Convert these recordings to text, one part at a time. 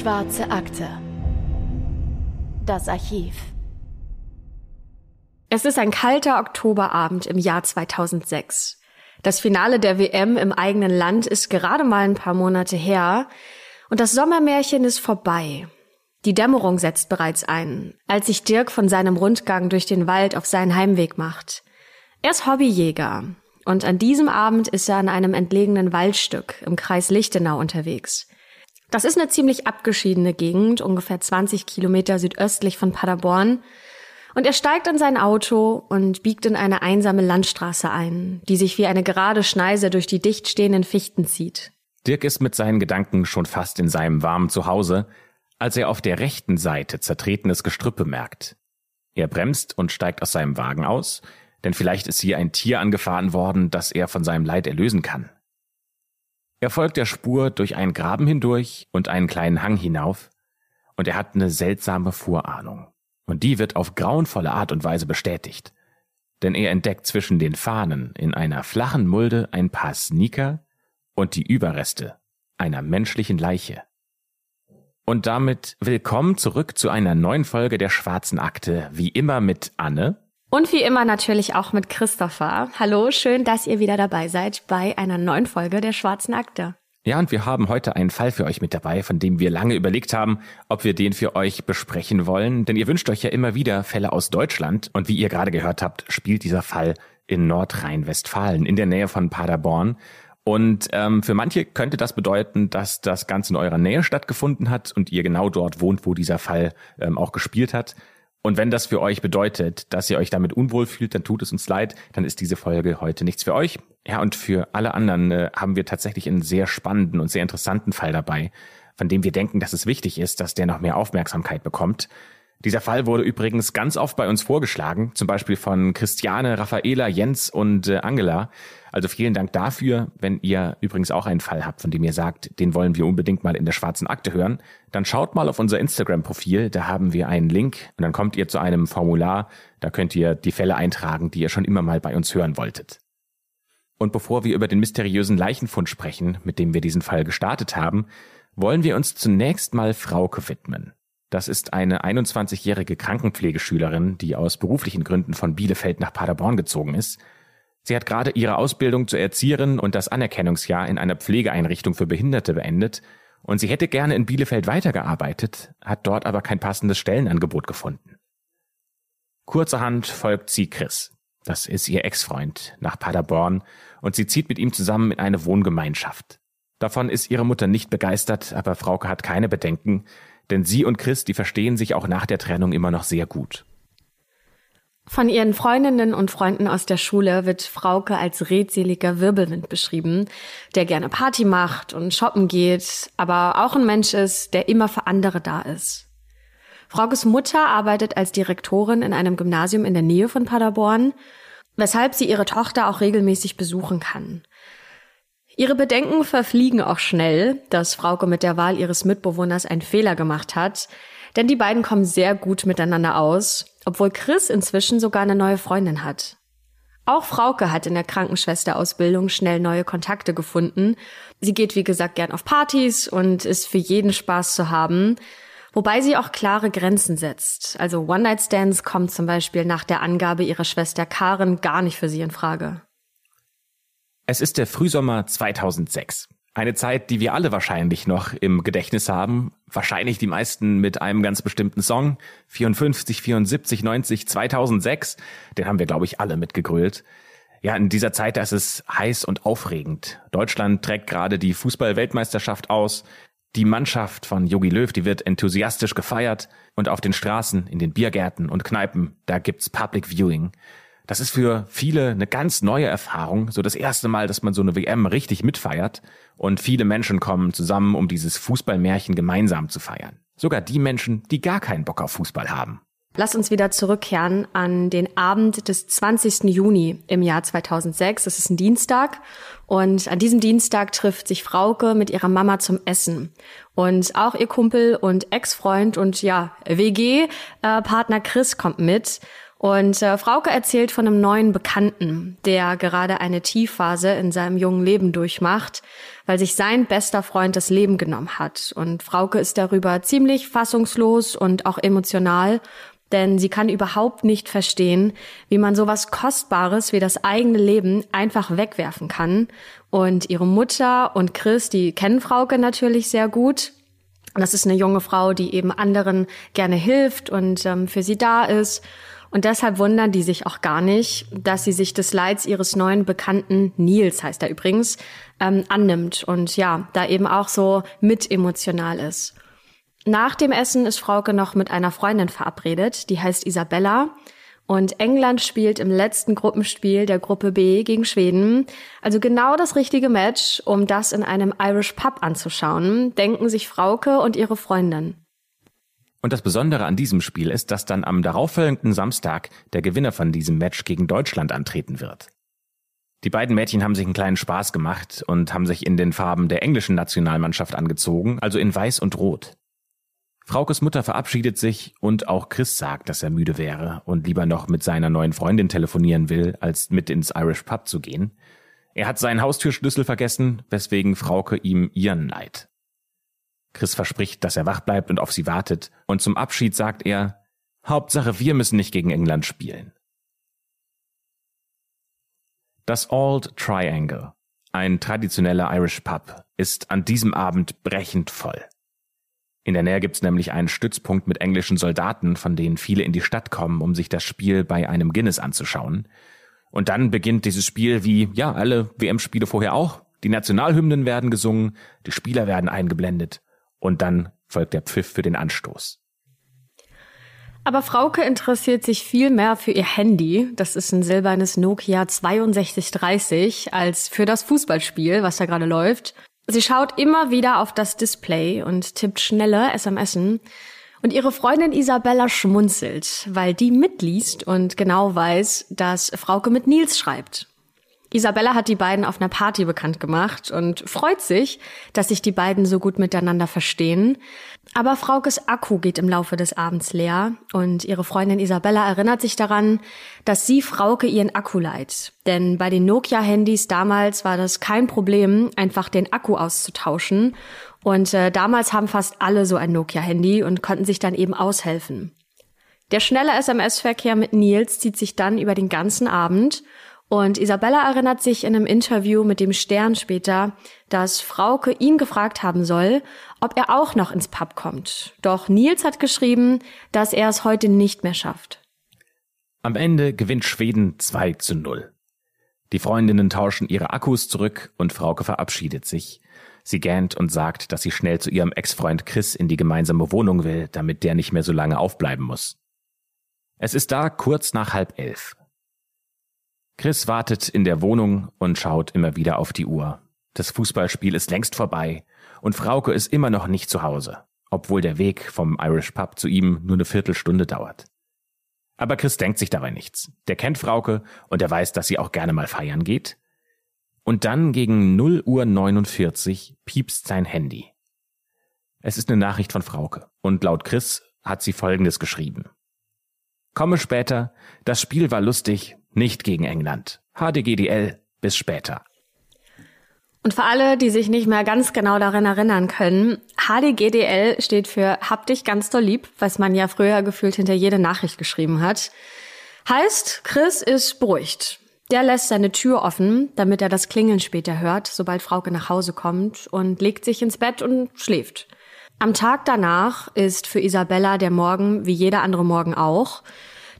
Schwarze Akte. Das Archiv. Es ist ein kalter Oktoberabend im Jahr 2006. Das Finale der WM im eigenen Land ist gerade mal ein paar Monate her und das Sommermärchen ist vorbei. Die Dämmerung setzt bereits ein, als sich Dirk von seinem Rundgang durch den Wald auf seinen Heimweg macht. Er ist Hobbyjäger und an diesem Abend ist er an einem entlegenen Waldstück im Kreis Lichtenau unterwegs. Das ist eine ziemlich abgeschiedene Gegend, ungefähr 20 Kilometer südöstlich von Paderborn. Und er steigt in sein Auto und biegt in eine einsame Landstraße ein, die sich wie eine gerade Schneise durch die dicht stehenden Fichten zieht. Dirk ist mit seinen Gedanken schon fast in seinem warmen Zuhause, als er auf der rechten Seite zertretenes Gestrüpp bemerkt. Er bremst und steigt aus seinem Wagen aus, denn vielleicht ist hier ein Tier angefahren worden, das er von seinem Leid erlösen kann. Er folgt der Spur durch einen Graben hindurch und einen kleinen Hang hinauf, und er hat eine seltsame Vorahnung. Und die wird auf grauenvolle Art und Weise bestätigt. Denn er entdeckt zwischen den Fahnen in einer flachen Mulde ein paar Sneaker und die Überreste einer menschlichen Leiche. Und damit willkommen zurück zu einer neuen Folge der Schwarzen Akte, wie immer mit Anne. Und wie immer natürlich auch mit Christopher. Hallo, schön, dass ihr wieder dabei seid bei einer neuen Folge der Schwarzen Akte. Ja, und wir haben heute einen Fall für euch mit dabei, von dem wir lange überlegt haben, ob wir den für euch besprechen wollen. Denn ihr wünscht euch ja immer wieder Fälle aus Deutschland. Und wie ihr gerade gehört habt, spielt dieser Fall in Nordrhein-Westfalen, in der Nähe von Paderborn. Und ähm, für manche könnte das bedeuten, dass das Ganze in eurer Nähe stattgefunden hat und ihr genau dort wohnt, wo dieser Fall ähm, auch gespielt hat. Und wenn das für euch bedeutet, dass ihr euch damit unwohl fühlt, dann tut es uns leid, dann ist diese Folge heute nichts für euch. Ja, und für alle anderen äh, haben wir tatsächlich einen sehr spannenden und sehr interessanten Fall dabei, von dem wir denken, dass es wichtig ist, dass der noch mehr Aufmerksamkeit bekommt. Dieser Fall wurde übrigens ganz oft bei uns vorgeschlagen, zum Beispiel von Christiane, Raffaela, Jens und äh, Angela. Also vielen Dank dafür. Wenn ihr übrigens auch einen Fall habt, von dem ihr sagt, den wollen wir unbedingt mal in der schwarzen Akte hören, dann schaut mal auf unser Instagram-Profil, da haben wir einen Link und dann kommt ihr zu einem Formular, da könnt ihr die Fälle eintragen, die ihr schon immer mal bei uns hören wolltet. Und bevor wir über den mysteriösen Leichenfund sprechen, mit dem wir diesen Fall gestartet haben, wollen wir uns zunächst mal Frauke widmen. Das ist eine 21-jährige Krankenpflegeschülerin, die aus beruflichen Gründen von Bielefeld nach Paderborn gezogen ist. Sie hat gerade ihre Ausbildung zur Erzieherin und das Anerkennungsjahr in einer Pflegeeinrichtung für Behinderte beendet und sie hätte gerne in Bielefeld weitergearbeitet, hat dort aber kein passendes Stellenangebot gefunden. Kurzerhand folgt sie Chris. Das ist ihr Ex-Freund nach Paderborn und sie zieht mit ihm zusammen in eine Wohngemeinschaft. Davon ist ihre Mutter nicht begeistert, aber Frauke hat keine Bedenken, denn sie und Chris, die verstehen sich auch nach der Trennung immer noch sehr gut. Von ihren Freundinnen und Freunden aus der Schule wird Frauke als redseliger Wirbelwind beschrieben, der gerne Party macht und shoppen geht, aber auch ein Mensch ist, der immer für andere da ist. Fraukes Mutter arbeitet als Direktorin in einem Gymnasium in der Nähe von Paderborn, weshalb sie ihre Tochter auch regelmäßig besuchen kann. Ihre Bedenken verfliegen auch schnell, dass Frauke mit der Wahl ihres Mitbewohners einen Fehler gemacht hat, denn die beiden kommen sehr gut miteinander aus, obwohl Chris inzwischen sogar eine neue Freundin hat. Auch Frauke hat in der Krankenschwesterausbildung schnell neue Kontakte gefunden. Sie geht, wie gesagt, gern auf Partys und ist für jeden Spaß zu haben, wobei sie auch klare Grenzen setzt. Also One-Night-Stands kommen zum Beispiel nach der Angabe ihrer Schwester Karen gar nicht für sie in Frage. Es ist der Frühsommer 2006. Eine Zeit, die wir alle wahrscheinlich noch im Gedächtnis haben. Wahrscheinlich die meisten mit einem ganz bestimmten Song. 54, 74, 90, 2006. Den haben wir, glaube ich, alle mitgegrölt. Ja, in dieser Zeit, da ist es heiß und aufregend. Deutschland trägt gerade die Fußball-Weltmeisterschaft aus. Die Mannschaft von Jogi Löw, die wird enthusiastisch gefeiert. Und auf den Straßen, in den Biergärten und Kneipen, da gibt's Public Viewing. Das ist für viele eine ganz neue Erfahrung, so das erste Mal, dass man so eine WM richtig mitfeiert und viele Menschen kommen zusammen, um dieses Fußballmärchen gemeinsam zu feiern. Sogar die Menschen, die gar keinen Bock auf Fußball haben. Lass uns wieder zurückkehren an den Abend des 20. Juni im Jahr 2006. Es ist ein Dienstag und an diesem Dienstag trifft sich Frauke mit ihrer Mama zum Essen. Und auch ihr Kumpel und Ex-Freund und ja, WG-Partner Chris kommt mit. Und äh, Frauke erzählt von einem neuen Bekannten, der gerade eine Tiefphase in seinem jungen Leben durchmacht, weil sich sein bester Freund das Leben genommen hat. Und Frauke ist darüber ziemlich fassungslos und auch emotional, denn sie kann überhaupt nicht verstehen, wie man sowas Kostbares wie das eigene Leben einfach wegwerfen kann. Und ihre Mutter und Chris, die kennen Frauke natürlich sehr gut. Das ist eine junge Frau, die eben anderen gerne hilft und ähm, für sie da ist. Und deshalb wundern die sich auch gar nicht, dass sie sich des Leids ihres neuen Bekannten, Nils heißt er übrigens, ähm, annimmt und ja, da eben auch so mit emotional ist. Nach dem Essen ist Frauke noch mit einer Freundin verabredet, die heißt Isabella. Und England spielt im letzten Gruppenspiel der Gruppe B gegen Schweden. Also genau das richtige Match, um das in einem Irish Pub anzuschauen, denken sich Frauke und ihre Freundin. Und das Besondere an diesem Spiel ist, dass dann am darauffolgenden Samstag der Gewinner von diesem Match gegen Deutschland antreten wird. Die beiden Mädchen haben sich einen kleinen Spaß gemacht und haben sich in den Farben der englischen Nationalmannschaft angezogen, also in Weiß und Rot. Fraukes Mutter verabschiedet sich und auch Chris sagt, dass er müde wäre und lieber noch mit seiner neuen Freundin telefonieren will, als mit ins Irish Pub zu gehen. Er hat seinen Haustürschlüssel vergessen, weswegen Frauke ihm ihren leiht. Chris verspricht, dass er wach bleibt und auf sie wartet, und zum Abschied sagt er, Hauptsache wir müssen nicht gegen England spielen. Das Old Triangle, ein traditioneller Irish Pub, ist an diesem Abend brechend voll. In der Nähe gibt's nämlich einen Stützpunkt mit englischen Soldaten, von denen viele in die Stadt kommen, um sich das Spiel bei einem Guinness anzuschauen. Und dann beginnt dieses Spiel wie, ja, alle WM-Spiele vorher auch. Die Nationalhymnen werden gesungen, die Spieler werden eingeblendet und dann folgt der Pfiff für den Anstoß. Aber Frauke interessiert sich viel mehr für ihr Handy, das ist ein silbernes Nokia 6230, als für das Fußballspiel, was da gerade läuft. Sie schaut immer wieder auf das Display und tippt schnelle SMSen. Und ihre Freundin Isabella schmunzelt, weil die mitliest und genau weiß, dass Frauke mit Nils schreibt. Isabella hat die beiden auf einer Party bekannt gemacht und freut sich, dass sich die beiden so gut miteinander verstehen. Aber Fraukes Akku geht im Laufe des Abends leer und ihre Freundin Isabella erinnert sich daran, dass sie Frauke ihren Akku leiht. Denn bei den Nokia-Handys damals war das kein Problem, einfach den Akku auszutauschen. Und äh, damals haben fast alle so ein Nokia-Handy und konnten sich dann eben aushelfen. Der schnelle SMS-Verkehr mit Nils zieht sich dann über den ganzen Abend und Isabella erinnert sich in einem Interview mit dem Stern später, dass Frauke ihn gefragt haben soll, ob er auch noch ins Pub kommt. Doch Nils hat geschrieben, dass er es heute nicht mehr schafft. Am Ende gewinnt Schweden 2 zu 0. Die Freundinnen tauschen ihre Akkus zurück und Frauke verabschiedet sich. Sie gähnt und sagt, dass sie schnell zu ihrem Ex-Freund Chris in die gemeinsame Wohnung will, damit der nicht mehr so lange aufbleiben muss. Es ist da kurz nach halb elf. Chris wartet in der Wohnung und schaut immer wieder auf die Uhr. Das Fußballspiel ist längst vorbei und Frauke ist immer noch nicht zu Hause, obwohl der Weg vom Irish Pub zu ihm nur eine Viertelstunde dauert. Aber Chris denkt sich dabei nichts. Der kennt Frauke und er weiß, dass sie auch gerne mal feiern geht. Und dann gegen 0 Uhr 49 piepst sein Handy. Es ist eine Nachricht von Frauke und laut Chris hat sie Folgendes geschrieben. Komme später, das Spiel war lustig, nicht gegen England. HDGDL, bis später. Und für alle, die sich nicht mehr ganz genau daran erinnern können, HDGDL steht für Hab dich ganz doll lieb, was man ja früher gefühlt hinter jede Nachricht geschrieben hat. Heißt, Chris ist beruhigt. Der lässt seine Tür offen, damit er das Klingeln später hört, sobald Frauke nach Hause kommt und legt sich ins Bett und schläft. Am Tag danach ist für Isabella der Morgen wie jeder andere Morgen auch.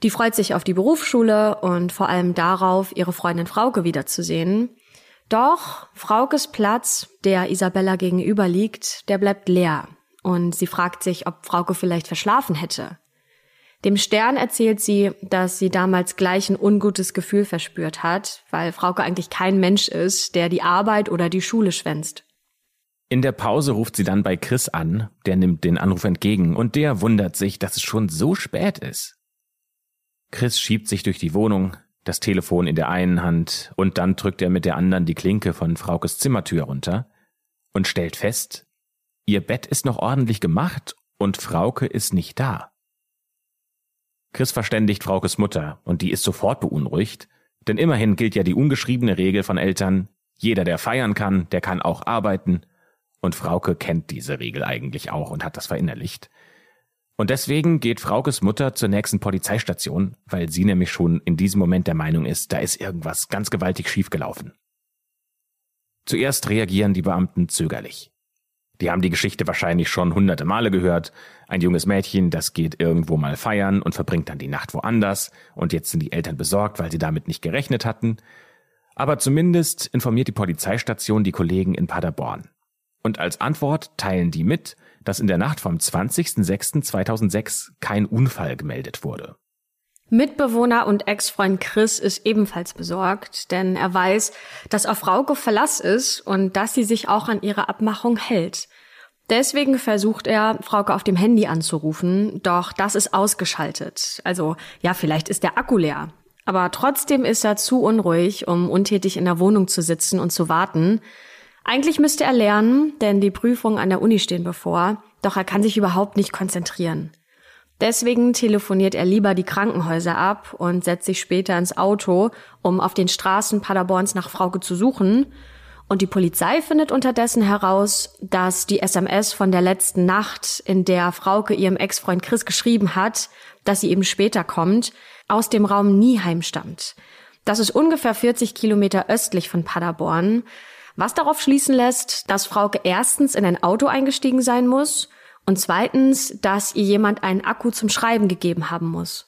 Die freut sich auf die Berufsschule und vor allem darauf, ihre Freundin Frauke wiederzusehen. Doch Fraukes Platz, der Isabella gegenüber liegt, der bleibt leer. Und sie fragt sich, ob Frauke vielleicht verschlafen hätte. Dem Stern erzählt sie, dass sie damals gleich ein ungutes Gefühl verspürt hat, weil Frauke eigentlich kein Mensch ist, der die Arbeit oder die Schule schwänzt. In der Pause ruft sie dann bei Chris an, der nimmt den Anruf entgegen und der wundert sich, dass es schon so spät ist. Chris schiebt sich durch die Wohnung, das Telefon in der einen Hand und dann drückt er mit der anderen die Klinke von Fraukes Zimmertür runter und stellt fest, ihr Bett ist noch ordentlich gemacht und Frauke ist nicht da. Chris verständigt Fraukes Mutter und die ist sofort beunruhigt, denn immerhin gilt ja die ungeschriebene Regel von Eltern, jeder, der feiern kann, der kann auch arbeiten. Und Frauke kennt diese Regel eigentlich auch und hat das verinnerlicht. Und deswegen geht Fraukes Mutter zur nächsten Polizeistation, weil sie nämlich schon in diesem Moment der Meinung ist, da ist irgendwas ganz gewaltig schiefgelaufen. Zuerst reagieren die Beamten zögerlich. Die haben die Geschichte wahrscheinlich schon hunderte Male gehört. Ein junges Mädchen, das geht irgendwo mal feiern und verbringt dann die Nacht woanders, und jetzt sind die Eltern besorgt, weil sie damit nicht gerechnet hatten. Aber zumindest informiert die Polizeistation die Kollegen in Paderborn. Und als Antwort teilen die mit, dass in der Nacht vom 20.06.2006 kein Unfall gemeldet wurde. Mitbewohner und Ex-Freund Chris ist ebenfalls besorgt, denn er weiß, dass auf Frauke Verlass ist und dass sie sich auch an ihre Abmachung hält. Deswegen versucht er, Frauke auf dem Handy anzurufen, doch das ist ausgeschaltet. Also ja, vielleicht ist der Akku leer. Aber trotzdem ist er zu unruhig, um untätig in der Wohnung zu sitzen und zu warten. Eigentlich müsste er lernen, denn die Prüfungen an der Uni stehen bevor, doch er kann sich überhaupt nicht konzentrieren. Deswegen telefoniert er lieber die Krankenhäuser ab und setzt sich später ins Auto, um auf den Straßen Paderborns nach Frauke zu suchen. Und die Polizei findet unterdessen heraus, dass die SMS von der letzten Nacht, in der Frauke ihrem Ex-Freund Chris geschrieben hat, dass sie eben später kommt, aus dem Raum Nieheim stammt. Das ist ungefähr 40 Kilometer östlich von Paderborn was darauf schließen lässt, dass Frauke erstens in ein Auto eingestiegen sein muss und zweitens, dass ihr jemand einen Akku zum Schreiben gegeben haben muss.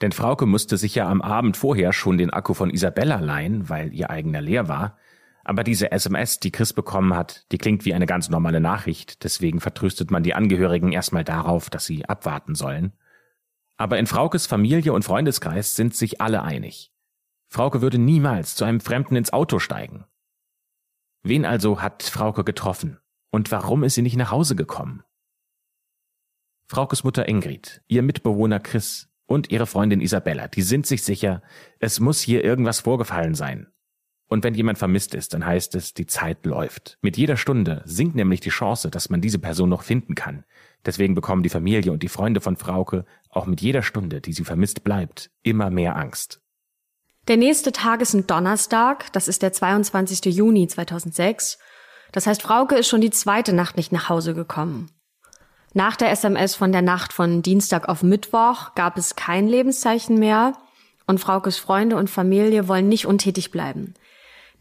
Denn Frauke musste sich ja am Abend vorher schon den Akku von Isabella leihen, weil ihr eigener leer war. Aber diese SMS, die Chris bekommen hat, die klingt wie eine ganz normale Nachricht, deswegen vertröstet man die Angehörigen erstmal darauf, dass sie abwarten sollen. Aber in Fraukes Familie und Freundeskreis sind sich alle einig. Frauke würde niemals zu einem Fremden ins Auto steigen. Wen also hat Frauke getroffen? Und warum ist sie nicht nach Hause gekommen? Fraukes Mutter Ingrid, ihr Mitbewohner Chris und ihre Freundin Isabella, die sind sich sicher, es muss hier irgendwas vorgefallen sein. Und wenn jemand vermisst ist, dann heißt es, die Zeit läuft. Mit jeder Stunde sinkt nämlich die Chance, dass man diese Person noch finden kann. Deswegen bekommen die Familie und die Freunde von Frauke auch mit jeder Stunde, die sie vermisst bleibt, immer mehr Angst. Der nächste Tag ist ein Donnerstag, das ist der 22. Juni 2006. Das heißt, Frauke ist schon die zweite Nacht nicht nach Hause gekommen. Nach der SMS von der Nacht von Dienstag auf Mittwoch gab es kein Lebenszeichen mehr und Fraukes Freunde und Familie wollen nicht untätig bleiben.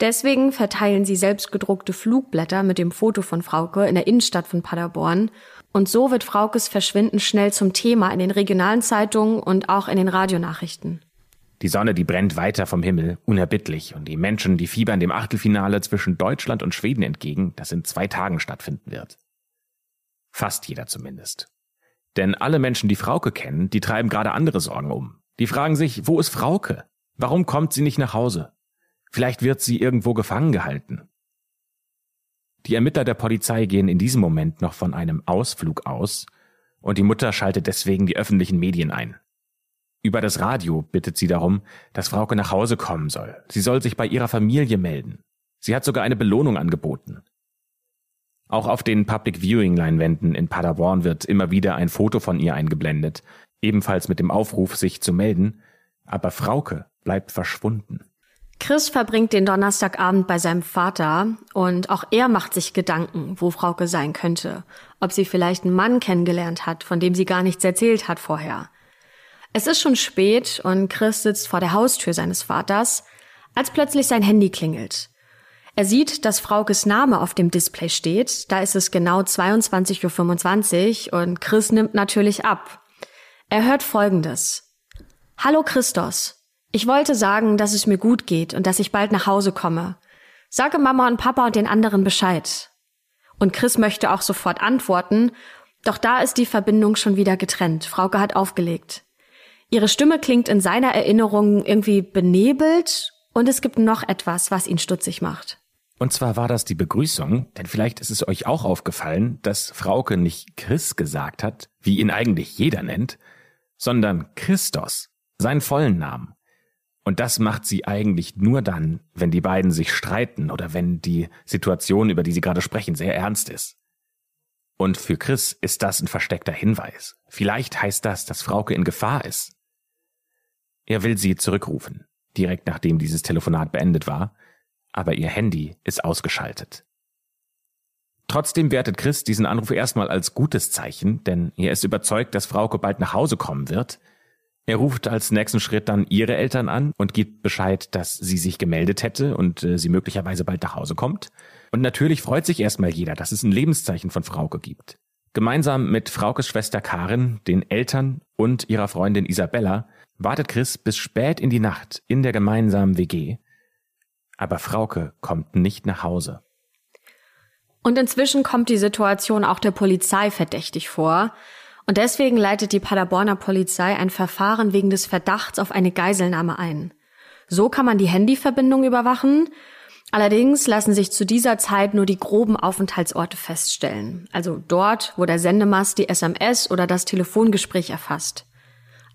Deswegen verteilen sie selbstgedruckte Flugblätter mit dem Foto von Frauke in der Innenstadt von Paderborn und so wird Fraukes Verschwinden schnell zum Thema in den regionalen Zeitungen und auch in den Radionachrichten. Die Sonne, die brennt weiter vom Himmel, unerbittlich, und die Menschen, die fiebern dem Achtelfinale zwischen Deutschland und Schweden entgegen, das in zwei Tagen stattfinden wird. Fast jeder zumindest. Denn alle Menschen, die Frauke kennen, die treiben gerade andere Sorgen um. Die fragen sich, wo ist Frauke? Warum kommt sie nicht nach Hause? Vielleicht wird sie irgendwo gefangen gehalten. Die Ermittler der Polizei gehen in diesem Moment noch von einem Ausflug aus, und die Mutter schaltet deswegen die öffentlichen Medien ein. Über das Radio bittet sie darum, dass Frauke nach Hause kommen soll. Sie soll sich bei ihrer Familie melden. Sie hat sogar eine Belohnung angeboten. Auch auf den Public Viewing Leinwänden in Paderborn wird immer wieder ein Foto von ihr eingeblendet, ebenfalls mit dem Aufruf, sich zu melden, aber Frauke bleibt verschwunden. Chris verbringt den Donnerstagabend bei seinem Vater und auch er macht sich Gedanken, wo Frauke sein könnte, ob sie vielleicht einen Mann kennengelernt hat, von dem sie gar nichts erzählt hat vorher. Es ist schon spät und Chris sitzt vor der Haustür seines Vaters, als plötzlich sein Handy klingelt. Er sieht, dass Fraukes Name auf dem Display steht. Da ist es genau 22.25 Uhr und Chris nimmt natürlich ab. Er hört Folgendes. Hallo Christos. Ich wollte sagen, dass es mir gut geht und dass ich bald nach Hause komme. Sage Mama und Papa und den anderen Bescheid. Und Chris möchte auch sofort antworten, doch da ist die Verbindung schon wieder getrennt. Frauke hat aufgelegt. Ihre Stimme klingt in seiner Erinnerung irgendwie benebelt und es gibt noch etwas, was ihn stutzig macht. Und zwar war das die Begrüßung, denn vielleicht ist es euch auch aufgefallen, dass Frauke nicht Chris gesagt hat, wie ihn eigentlich jeder nennt, sondern Christos, seinen vollen Namen. Und das macht sie eigentlich nur dann, wenn die beiden sich streiten oder wenn die Situation, über die sie gerade sprechen, sehr ernst ist. Und für Chris ist das ein versteckter Hinweis. Vielleicht heißt das, dass Frauke in Gefahr ist. Er will sie zurückrufen, direkt nachdem dieses Telefonat beendet war, aber ihr Handy ist ausgeschaltet. Trotzdem wertet Chris diesen Anruf erstmal als gutes Zeichen, denn er ist überzeugt, dass Frauke bald nach Hause kommen wird. Er ruft als nächsten Schritt dann ihre Eltern an und gibt Bescheid, dass sie sich gemeldet hätte und äh, sie möglicherweise bald nach Hause kommt. Und natürlich freut sich erstmal jeder, dass es ein Lebenszeichen von Frauke gibt. Gemeinsam mit Fraukes Schwester Karin, den Eltern und ihrer Freundin Isabella wartet Chris bis spät in die Nacht in der gemeinsamen WG. Aber Frauke kommt nicht nach Hause. Und inzwischen kommt die Situation auch der Polizei verdächtig vor. Und deswegen leitet die Paderborner Polizei ein Verfahren wegen des Verdachts auf eine Geiselnahme ein. So kann man die Handyverbindung überwachen. Allerdings lassen sich zu dieser Zeit nur die groben Aufenthaltsorte feststellen. Also dort, wo der Sendemast die SMS oder das Telefongespräch erfasst.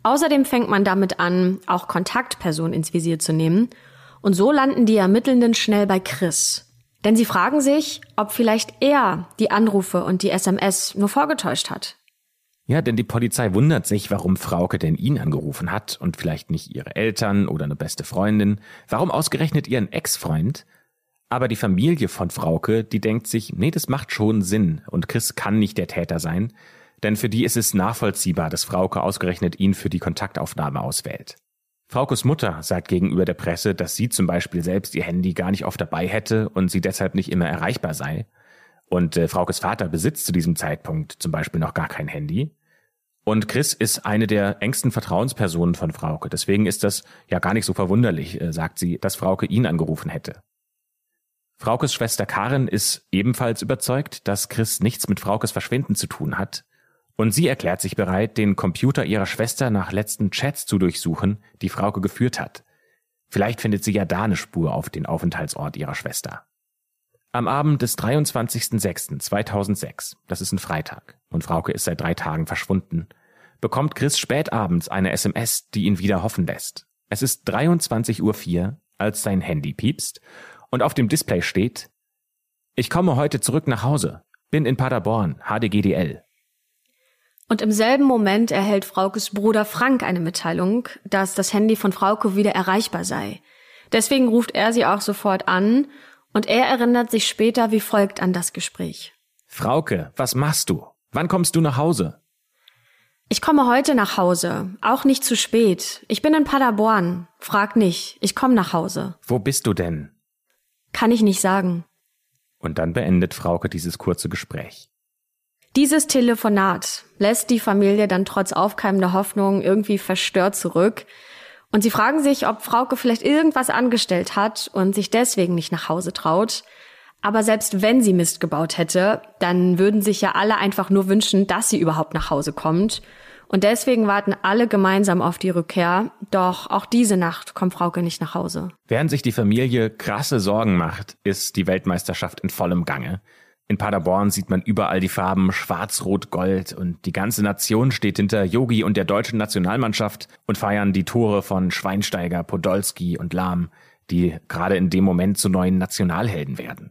Außerdem fängt man damit an, auch Kontaktpersonen ins Visier zu nehmen. Und so landen die Ermittelnden schnell bei Chris. Denn sie fragen sich, ob vielleicht er die Anrufe und die SMS nur vorgetäuscht hat. Ja, denn die Polizei wundert sich, warum Frauke denn ihn angerufen hat und vielleicht nicht ihre Eltern oder eine beste Freundin. Warum ausgerechnet ihren Ex-Freund? Aber die Familie von Frauke, die denkt sich, nee, das macht schon Sinn und Chris kann nicht der Täter sein, denn für die ist es nachvollziehbar, dass Frauke ausgerechnet ihn für die Kontaktaufnahme auswählt. Fraukes Mutter sagt gegenüber der Presse, dass sie zum Beispiel selbst ihr Handy gar nicht oft dabei hätte und sie deshalb nicht immer erreichbar sei. Und äh, Fraukes Vater besitzt zu diesem Zeitpunkt zum Beispiel noch gar kein Handy. Und Chris ist eine der engsten Vertrauenspersonen von Frauke. Deswegen ist das ja gar nicht so verwunderlich, äh, sagt sie, dass Frauke ihn angerufen hätte. Fraukes Schwester Karin ist ebenfalls überzeugt, dass Chris nichts mit Fraukes Verschwinden zu tun hat und sie erklärt sich bereit, den Computer ihrer Schwester nach letzten Chats zu durchsuchen, die Frauke geführt hat. Vielleicht findet sie ja da eine Spur auf den Aufenthaltsort ihrer Schwester. Am Abend des 23.06.2006, das ist ein Freitag, und Frauke ist seit drei Tagen verschwunden, bekommt Chris spätabends eine SMS, die ihn wieder hoffen lässt. Es ist 23.04 Uhr, als sein Handy piepst und auf dem Display steht, ich komme heute zurück nach Hause, bin in Paderborn, HDGDL. Und im selben Moment erhält Fraukes Bruder Frank eine Mitteilung, dass das Handy von Frauke wieder erreichbar sei. Deswegen ruft er sie auch sofort an und er erinnert sich später wie folgt an das Gespräch. Frauke, was machst du? Wann kommst du nach Hause? Ich komme heute nach Hause, auch nicht zu spät. Ich bin in Paderborn. Frag nicht, ich komme nach Hause. Wo bist du denn? Kann ich nicht sagen. Und dann beendet Frauke dieses kurze Gespräch. Dieses Telefonat lässt die Familie dann trotz aufkeimender Hoffnung irgendwie verstört zurück. Und sie fragen sich, ob Frauke vielleicht irgendwas angestellt hat und sich deswegen nicht nach Hause traut. Aber selbst wenn sie Mist gebaut hätte, dann würden sich ja alle einfach nur wünschen, dass sie überhaupt nach Hause kommt. Und deswegen warten alle gemeinsam auf die Rückkehr. Doch auch diese Nacht kommt Frauke nicht nach Hause. Während sich die Familie krasse Sorgen macht, ist die Weltmeisterschaft in vollem Gange. In Paderborn sieht man überall die Farben Schwarz, Rot, Gold und die ganze Nation steht hinter Yogi und der deutschen Nationalmannschaft und feiern die Tore von Schweinsteiger, Podolski und Lahm, die gerade in dem Moment zu neuen Nationalhelden werden.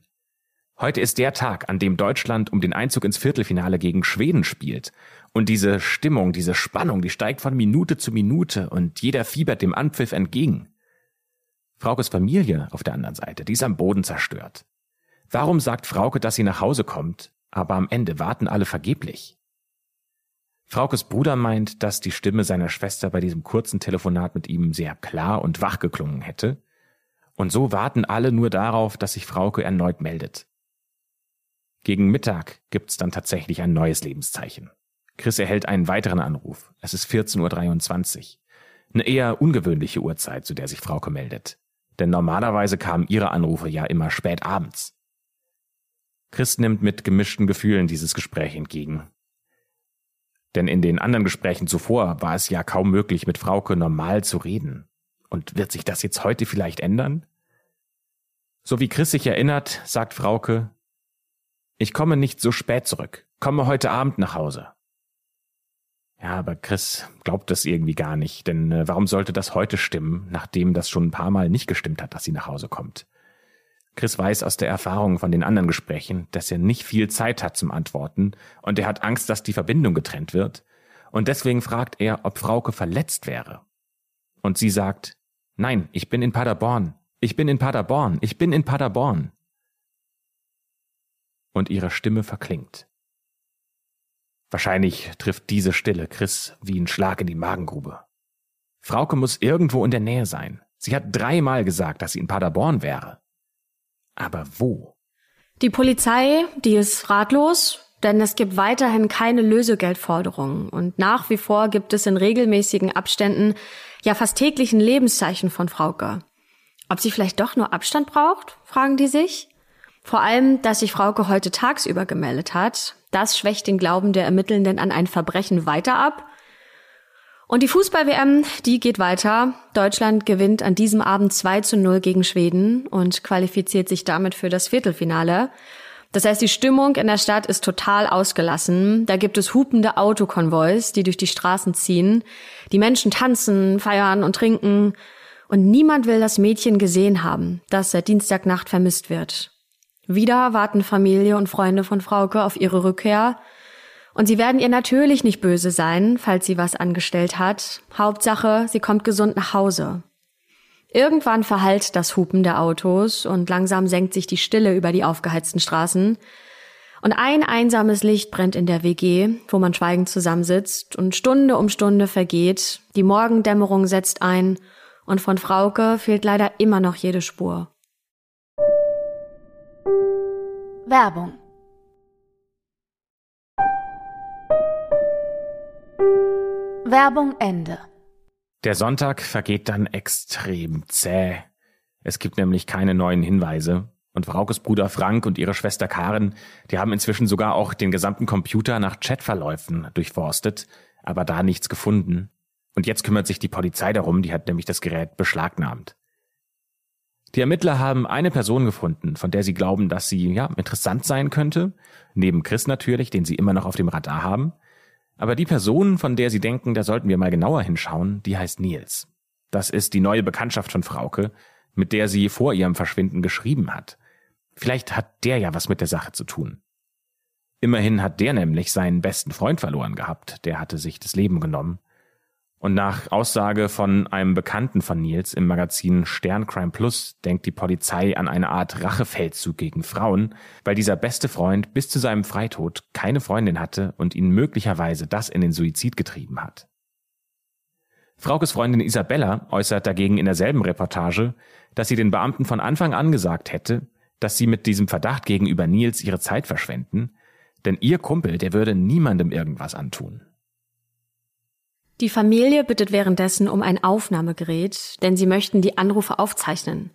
Heute ist der Tag, an dem Deutschland um den Einzug ins Viertelfinale gegen Schweden spielt. Und diese Stimmung, diese Spannung, die steigt von Minute zu Minute und jeder fiebert dem Anpfiff entgegen. Fraukes Familie auf der anderen Seite, die ist am Boden zerstört. Warum sagt Frauke, dass sie nach Hause kommt, aber am Ende warten alle vergeblich? Fraukes Bruder meint, dass die Stimme seiner Schwester bei diesem kurzen Telefonat mit ihm sehr klar und wach geklungen hätte. Und so warten alle nur darauf, dass sich Frauke erneut meldet. Gegen Mittag gibt's dann tatsächlich ein neues Lebenszeichen. Chris erhält einen weiteren Anruf. Es ist 14.23 Uhr. Eine eher ungewöhnliche Uhrzeit, zu der sich Frauke meldet. Denn normalerweise kamen ihre Anrufe ja immer spät abends. Chris nimmt mit gemischten Gefühlen dieses Gespräch entgegen. Denn in den anderen Gesprächen zuvor war es ja kaum möglich, mit Frauke normal zu reden. Und wird sich das jetzt heute vielleicht ändern? So wie Chris sich erinnert, sagt Frauke, ich komme nicht so spät zurück, komme heute Abend nach Hause. Ja, aber Chris glaubt das irgendwie gar nicht, denn äh, warum sollte das heute stimmen, nachdem das schon ein paar Mal nicht gestimmt hat, dass sie nach Hause kommt? Chris weiß aus der Erfahrung von den anderen Gesprächen, dass er nicht viel Zeit hat zum Antworten und er hat Angst, dass die Verbindung getrennt wird. Und deswegen fragt er, ob Frauke verletzt wäre. Und sie sagt, nein, ich bin in Paderborn, ich bin in Paderborn, ich bin in Paderborn. Und ihre Stimme verklingt. Wahrscheinlich trifft diese Stille Chris wie ein Schlag in die Magengrube. Frauke muss irgendwo in der Nähe sein. Sie hat dreimal gesagt, dass sie in Paderborn wäre. Aber wo? Die Polizei, die ist ratlos, denn es gibt weiterhin keine Lösegeldforderungen und nach wie vor gibt es in regelmäßigen Abständen ja fast täglichen Lebenszeichen von Frauke. Ob sie vielleicht doch nur Abstand braucht, fragen die sich. Vor allem, dass sich Frauke heute tagsüber gemeldet hat, das schwächt den Glauben der Ermittelnden an ein Verbrechen weiter ab. Und die Fußball-WM, die geht weiter. Deutschland gewinnt an diesem Abend 2 zu 0 gegen Schweden und qualifiziert sich damit für das Viertelfinale. Das heißt, die Stimmung in der Stadt ist total ausgelassen. Da gibt es hupende Autokonvois, die durch die Straßen ziehen. Die Menschen tanzen, feiern und trinken. Und niemand will das Mädchen gesehen haben, das seit Dienstagnacht vermisst wird. Wieder warten Familie und Freunde von Frauke auf ihre Rückkehr. Und sie werden ihr natürlich nicht böse sein, falls sie was angestellt hat. Hauptsache, sie kommt gesund nach Hause. Irgendwann verhallt das Hupen der Autos und langsam senkt sich die Stille über die aufgeheizten Straßen. Und ein einsames Licht brennt in der WG, wo man schweigend zusammensitzt und Stunde um Stunde vergeht. Die Morgendämmerung setzt ein und von Frauke fehlt leider immer noch jede Spur. Werbung Werbung Ende der Sonntag vergeht dann extrem zäh. Es gibt nämlich keine neuen Hinweise. Und Fraukes Bruder Frank und ihre Schwester Karen, die haben inzwischen sogar auch den gesamten Computer nach Chatverläufen durchforstet, aber da nichts gefunden. Und jetzt kümmert sich die Polizei darum, die hat nämlich das Gerät beschlagnahmt. Die Ermittler haben eine Person gefunden, von der sie glauben, dass sie ja interessant sein könnte, neben Chris natürlich, den sie immer noch auf dem Radar haben. Aber die Person, von der sie denken, da sollten wir mal genauer hinschauen, die heißt Nils. Das ist die neue Bekanntschaft von Frauke, mit der sie vor ihrem Verschwinden geschrieben hat. Vielleicht hat der ja was mit der Sache zu tun. Immerhin hat der nämlich seinen besten Freund verloren gehabt, der hatte sich das Leben genommen. Und nach Aussage von einem Bekannten von Nils im Magazin Stern Crime Plus denkt die Polizei an eine Art Rachefeldzug gegen Frauen, weil dieser beste Freund bis zu seinem Freitod keine Freundin hatte und ihn möglicherweise das in den Suizid getrieben hat. Fraukes Freundin Isabella äußert dagegen in derselben Reportage, dass sie den Beamten von Anfang an gesagt hätte, dass sie mit diesem Verdacht gegenüber Nils ihre Zeit verschwenden, denn ihr Kumpel, der würde niemandem irgendwas antun. Die Familie bittet währenddessen um ein Aufnahmegerät, denn sie möchten die Anrufe aufzeichnen.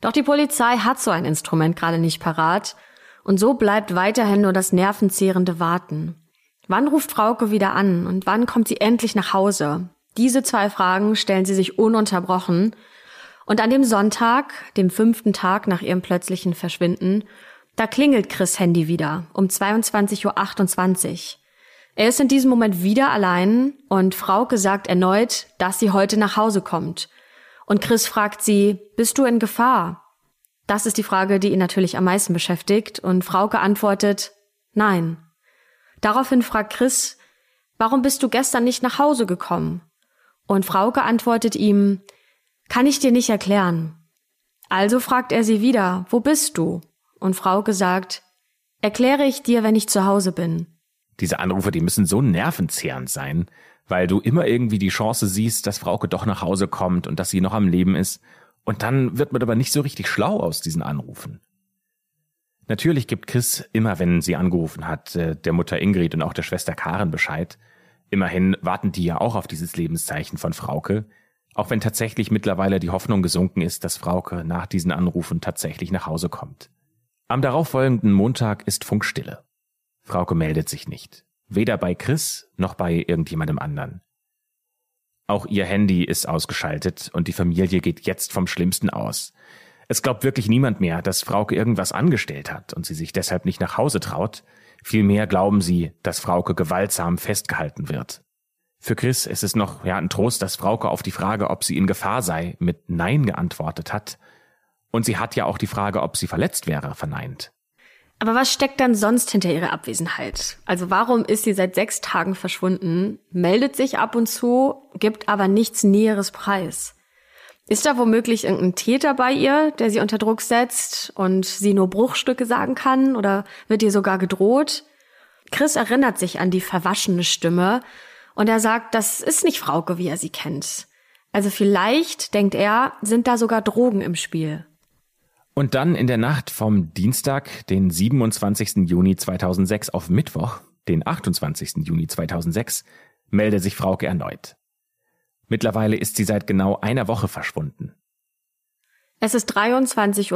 Doch die Polizei hat so ein Instrument gerade nicht parat und so bleibt weiterhin nur das nervenzehrende Warten. Wann ruft Frauke wieder an und wann kommt sie endlich nach Hause? Diese zwei Fragen stellen sie sich ununterbrochen. Und an dem Sonntag, dem fünften Tag nach ihrem plötzlichen Verschwinden, da klingelt Chris Handy wieder um 22.28 Uhr. Er ist in diesem Moment wieder allein und Frauke sagt erneut, dass sie heute nach Hause kommt. Und Chris fragt sie, bist du in Gefahr? Das ist die Frage, die ihn natürlich am meisten beschäftigt und Frauke antwortet, nein. Daraufhin fragt Chris, warum bist du gestern nicht nach Hause gekommen? Und Frauke antwortet ihm, kann ich dir nicht erklären. Also fragt er sie wieder, wo bist du? Und Frauke sagt, erkläre ich dir, wenn ich zu Hause bin. Diese Anrufe, die müssen so nervenzehrend sein, weil du immer irgendwie die Chance siehst, dass Frauke doch nach Hause kommt und dass sie noch am Leben ist. Und dann wird man aber nicht so richtig schlau aus diesen Anrufen. Natürlich gibt Chris immer, wenn sie angerufen hat, äh, der Mutter Ingrid und auch der Schwester Karen Bescheid. Immerhin warten die ja auch auf dieses Lebenszeichen von Frauke, auch wenn tatsächlich mittlerweile die Hoffnung gesunken ist, dass Frauke nach diesen Anrufen tatsächlich nach Hause kommt. Am darauffolgenden Montag ist Funkstille. Frauke meldet sich nicht. Weder bei Chris noch bei irgendjemandem anderen. Auch ihr Handy ist ausgeschaltet und die Familie geht jetzt vom Schlimmsten aus. Es glaubt wirklich niemand mehr, dass Frauke irgendwas angestellt hat und sie sich deshalb nicht nach Hause traut. Vielmehr glauben sie, dass Frauke gewaltsam festgehalten wird. Für Chris ist es noch ja ein Trost, dass Frauke auf die Frage, ob sie in Gefahr sei, mit Nein geantwortet hat. Und sie hat ja auch die Frage, ob sie verletzt wäre, verneint. Aber was steckt dann sonst hinter ihrer Abwesenheit? Also warum ist sie seit sechs Tagen verschwunden, meldet sich ab und zu, gibt aber nichts Näheres preis? Ist da womöglich irgendein Täter bei ihr, der sie unter Druck setzt und sie nur Bruchstücke sagen kann oder wird ihr sogar gedroht? Chris erinnert sich an die verwaschene Stimme und er sagt, das ist nicht Frauke, wie er sie kennt. Also vielleicht, denkt er, sind da sogar Drogen im Spiel. Und dann in der Nacht vom Dienstag, den 27. Juni 2006 auf Mittwoch, den 28. Juni 2006, meldet sich Frauke erneut. Mittlerweile ist sie seit genau einer Woche verschwunden. Es ist 23.30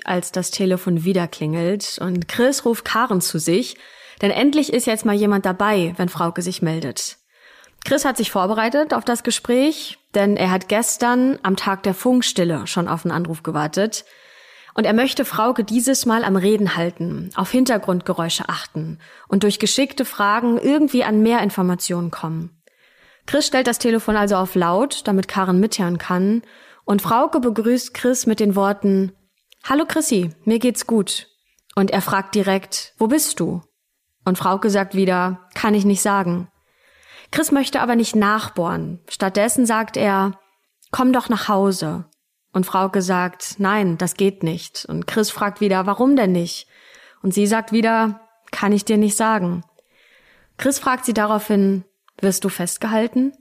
Uhr, als das Telefon wieder klingelt und Chris ruft Karen zu sich, denn endlich ist jetzt mal jemand dabei, wenn Frauke sich meldet. Chris hat sich vorbereitet auf das Gespräch, denn er hat gestern am Tag der Funkstille schon auf einen Anruf gewartet. Und er möchte Frauke dieses Mal am Reden halten, auf Hintergrundgeräusche achten und durch geschickte Fragen irgendwie an mehr Informationen kommen. Chris stellt das Telefon also auf laut, damit Karen mithören kann, und Frauke begrüßt Chris mit den Worten Hallo Chrissy, mir geht's gut. Und er fragt direkt, wo bist du? Und Frauke sagt wieder, kann ich nicht sagen. Chris möchte aber nicht nachbohren. Stattdessen sagt er, komm doch nach Hause. Und Frauke sagt, nein, das geht nicht. Und Chris fragt wieder, warum denn nicht? Und sie sagt wieder, kann ich dir nicht sagen. Chris fragt sie daraufhin, wirst du festgehalten?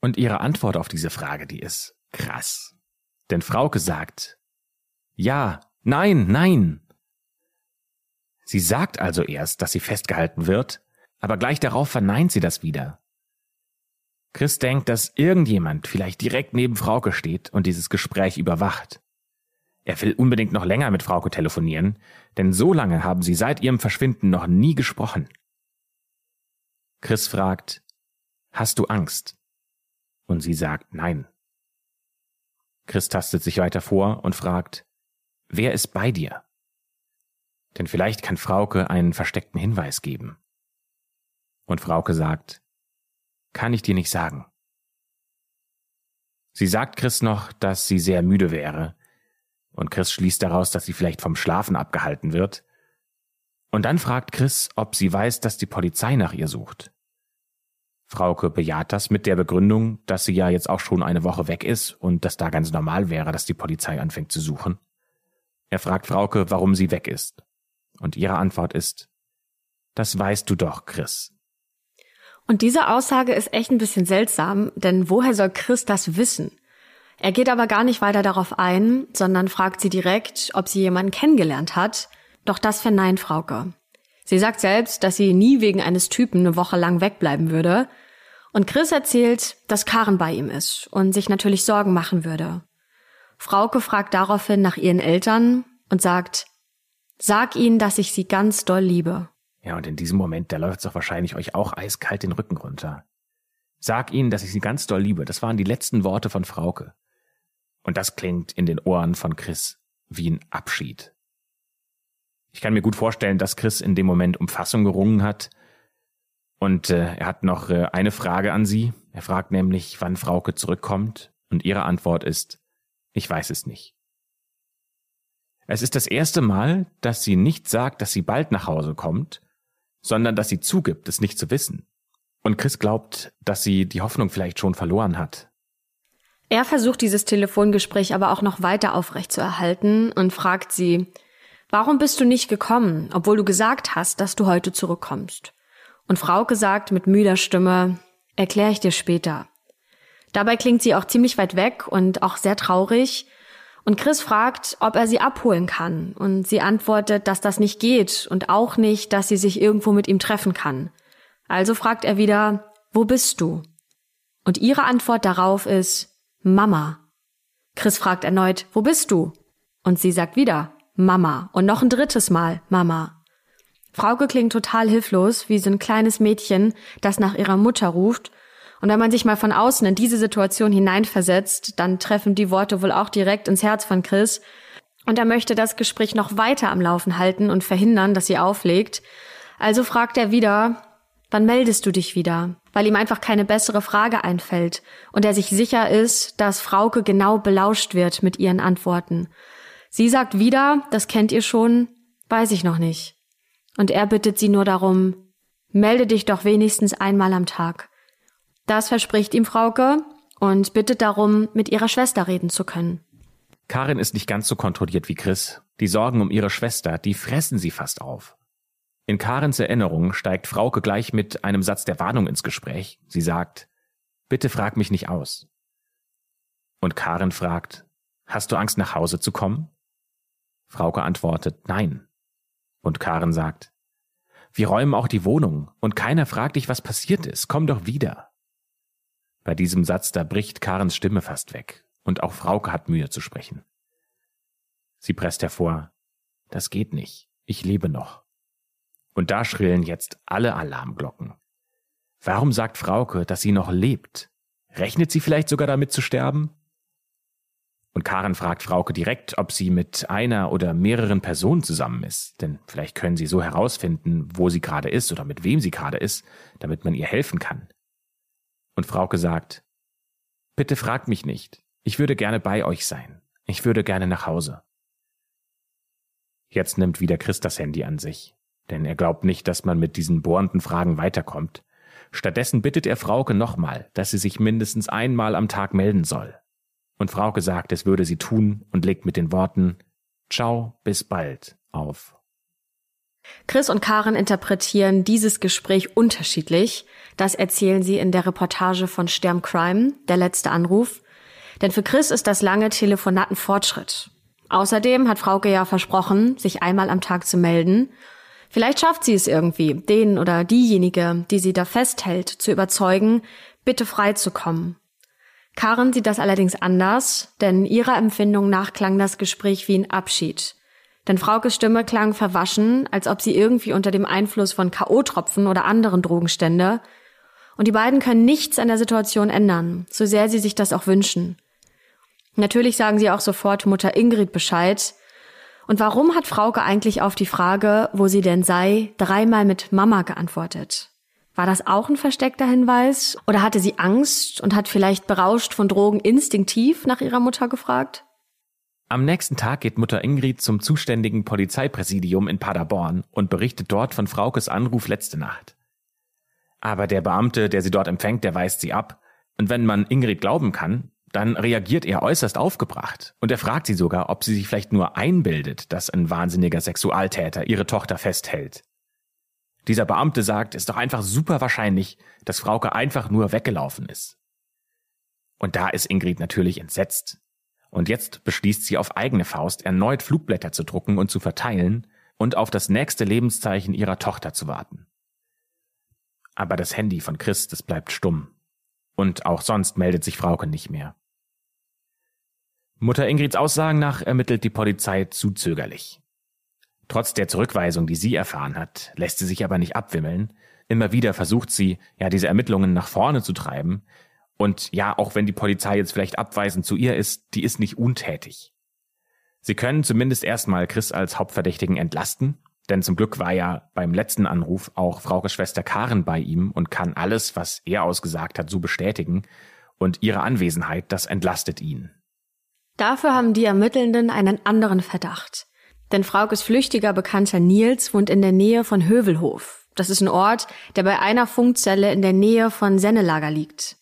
Und ihre Antwort auf diese Frage, die ist krass. Denn Frauke sagt, ja, nein, nein. Sie sagt also erst, dass sie festgehalten wird, aber gleich darauf verneint sie das wieder. Chris denkt, dass irgendjemand vielleicht direkt neben Frauke steht und dieses Gespräch überwacht. Er will unbedingt noch länger mit Frauke telefonieren, denn so lange haben sie seit ihrem Verschwinden noch nie gesprochen. Chris fragt, Hast du Angst? Und sie sagt Nein. Chris tastet sich weiter vor und fragt, Wer ist bei dir? Denn vielleicht kann Frauke einen versteckten Hinweis geben. Und Frauke sagt, kann ich dir nicht sagen. Sie sagt Chris noch, dass sie sehr müde wäre, und Chris schließt daraus, dass sie vielleicht vom Schlafen abgehalten wird. Und dann fragt Chris, ob sie weiß, dass die Polizei nach ihr sucht. Frauke bejaht das mit der Begründung, dass sie ja jetzt auch schon eine Woche weg ist und dass da ganz normal wäre, dass die Polizei anfängt zu suchen. Er fragt Frauke, warum sie weg ist. Und ihre Antwort ist, das weißt du doch, Chris. Und diese Aussage ist echt ein bisschen seltsam, denn woher soll Chris das wissen? Er geht aber gar nicht weiter darauf ein, sondern fragt sie direkt, ob sie jemanden kennengelernt hat. Doch das verneint Frauke. Sie sagt selbst, dass sie nie wegen eines Typen eine Woche lang wegbleiben würde. Und Chris erzählt, dass Karen bei ihm ist und sich natürlich Sorgen machen würde. Frauke fragt daraufhin nach ihren Eltern und sagt, sag ihnen, dass ich sie ganz doll liebe. Ja, und in diesem Moment, da läuft es doch wahrscheinlich euch auch eiskalt den Rücken runter. Sag ihnen, dass ich sie ganz doll liebe. Das waren die letzten Worte von Frauke. Und das klingt in den Ohren von Chris wie ein Abschied. Ich kann mir gut vorstellen, dass Chris in dem Moment um Fassung gerungen hat. Und äh, er hat noch äh, eine Frage an sie. Er fragt nämlich, wann Frauke zurückkommt. Und ihre Antwort ist, ich weiß es nicht. Es ist das erste Mal, dass sie nicht sagt, dass sie bald nach Hause kommt, sondern dass sie zugibt, es nicht zu wissen. Und Chris glaubt, dass sie die Hoffnung vielleicht schon verloren hat. Er versucht dieses Telefongespräch aber auch noch weiter aufrechtzuerhalten und fragt sie, warum bist du nicht gekommen, obwohl du gesagt hast, dass du heute zurückkommst? Und Frauke sagt mit müder Stimme, erkläre ich dir später. Dabei klingt sie auch ziemlich weit weg und auch sehr traurig, und Chris fragt, ob er sie abholen kann. Und sie antwortet, dass das nicht geht und auch nicht, dass sie sich irgendwo mit ihm treffen kann. Also fragt er wieder, wo bist du? Und ihre Antwort darauf ist, Mama. Chris fragt erneut, wo bist du? Und sie sagt wieder, Mama. Und noch ein drittes Mal, Mama. Frauke klingt total hilflos, wie so ein kleines Mädchen, das nach ihrer Mutter ruft und wenn man sich mal von außen in diese Situation hineinversetzt, dann treffen die Worte wohl auch direkt ins Herz von Chris. Und er möchte das Gespräch noch weiter am Laufen halten und verhindern, dass sie auflegt. Also fragt er wieder, wann meldest du dich wieder? Weil ihm einfach keine bessere Frage einfällt und er sich sicher ist, dass Frauke genau belauscht wird mit ihren Antworten. Sie sagt wieder, das kennt ihr schon, Weiß ich noch nicht. Und er bittet sie nur darum, melde dich doch wenigstens einmal am Tag. Das verspricht ihm Frauke und bittet darum, mit ihrer Schwester reden zu können. Karin ist nicht ganz so kontrolliert wie Chris. Die Sorgen um ihre Schwester, die fressen sie fast auf. In Karens Erinnerung steigt Frauke gleich mit einem Satz der Warnung ins Gespräch. Sie sagt, bitte frag mich nicht aus. Und Karin fragt, hast du Angst nach Hause zu kommen? Frauke antwortet, nein. Und Karen sagt, wir räumen auch die Wohnung und keiner fragt dich, was passiert ist. Komm doch wieder. Bei diesem Satz, da bricht Karens Stimme fast weg und auch Frauke hat Mühe zu sprechen. Sie presst hervor, das geht nicht, ich lebe noch. Und da schrillen jetzt alle Alarmglocken. Warum sagt Frauke, dass sie noch lebt? Rechnet sie vielleicht sogar damit zu sterben? Und Karen fragt Frauke direkt, ob sie mit einer oder mehreren Personen zusammen ist, denn vielleicht können sie so herausfinden, wo sie gerade ist oder mit wem sie gerade ist, damit man ihr helfen kann. Und Frauke sagt, bitte fragt mich nicht, ich würde gerne bei euch sein, ich würde gerne nach Hause. Jetzt nimmt wieder Chris das Handy an sich, denn er glaubt nicht, dass man mit diesen bohrenden Fragen weiterkommt. Stattdessen bittet er Frauke nochmal, dass sie sich mindestens einmal am Tag melden soll. Und Frauke sagt, es würde sie tun und legt mit den Worten Ciao, bis bald auf. Chris und Karen interpretieren dieses Gespräch unterschiedlich. Das erzählen sie in der Reportage von Stern Crime, der letzte Anruf. Denn für Chris ist das lange Telefonat ein Fortschritt. Außerdem hat Frauke ja versprochen, sich einmal am Tag zu melden. Vielleicht schafft sie es irgendwie, den oder diejenige, die sie da festhält, zu überzeugen, bitte frei zu kommen. Karen sieht das allerdings anders, denn ihrer Empfindung nach klang das Gespräch wie ein Abschied. Denn Fraukes Stimme klang verwaschen, als ob sie irgendwie unter dem Einfluss von K.O.-Tropfen oder anderen Drogen stände. Und die beiden können nichts an der Situation ändern, so sehr sie sich das auch wünschen. Natürlich sagen sie auch sofort Mutter Ingrid Bescheid. Und warum hat Frauke eigentlich auf die Frage, wo sie denn sei, dreimal mit Mama geantwortet? War das auch ein versteckter Hinweis? Oder hatte sie Angst und hat vielleicht berauscht von Drogen instinktiv nach ihrer Mutter gefragt? Am nächsten Tag geht Mutter Ingrid zum zuständigen Polizeipräsidium in Paderborn und berichtet dort von Fraukes Anruf letzte Nacht. Aber der Beamte, der sie dort empfängt, der weist sie ab. Und wenn man Ingrid glauben kann, dann reagiert er äußerst aufgebracht. Und er fragt sie sogar, ob sie sich vielleicht nur einbildet, dass ein wahnsinniger Sexualtäter ihre Tochter festhält. Dieser Beamte sagt, es ist doch einfach super wahrscheinlich, dass Frauke einfach nur weggelaufen ist. Und da ist Ingrid natürlich entsetzt. Und jetzt beschließt sie auf eigene Faust erneut Flugblätter zu drucken und zu verteilen und auf das nächste Lebenszeichen ihrer Tochter zu warten. Aber das Handy von Chris, das bleibt stumm. Und auch sonst meldet sich Frauke nicht mehr. Mutter Ingrids Aussagen nach ermittelt die Polizei zu zögerlich. Trotz der Zurückweisung, die sie erfahren hat, lässt sie sich aber nicht abwimmeln. Immer wieder versucht sie, ja, diese Ermittlungen nach vorne zu treiben. Und ja, auch wenn die Polizei jetzt vielleicht abweisend zu ihr ist, die ist nicht untätig. Sie können zumindest erstmal Chris als Hauptverdächtigen entlasten, denn zum Glück war ja beim letzten Anruf auch Fraukes Schwester Karen bei ihm und kann alles, was er ausgesagt hat, so bestätigen. Und ihre Anwesenheit, das entlastet ihn. Dafür haben die Ermittelnden einen anderen Verdacht. Denn Fraukes flüchtiger Bekannter Nils wohnt in der Nähe von Hövelhof. Das ist ein Ort, der bei einer Funkzelle in der Nähe von Sennelager liegt.